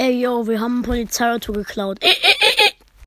Ey, yo, wir haben ein Polizeiauto geklaut. Ey, ey,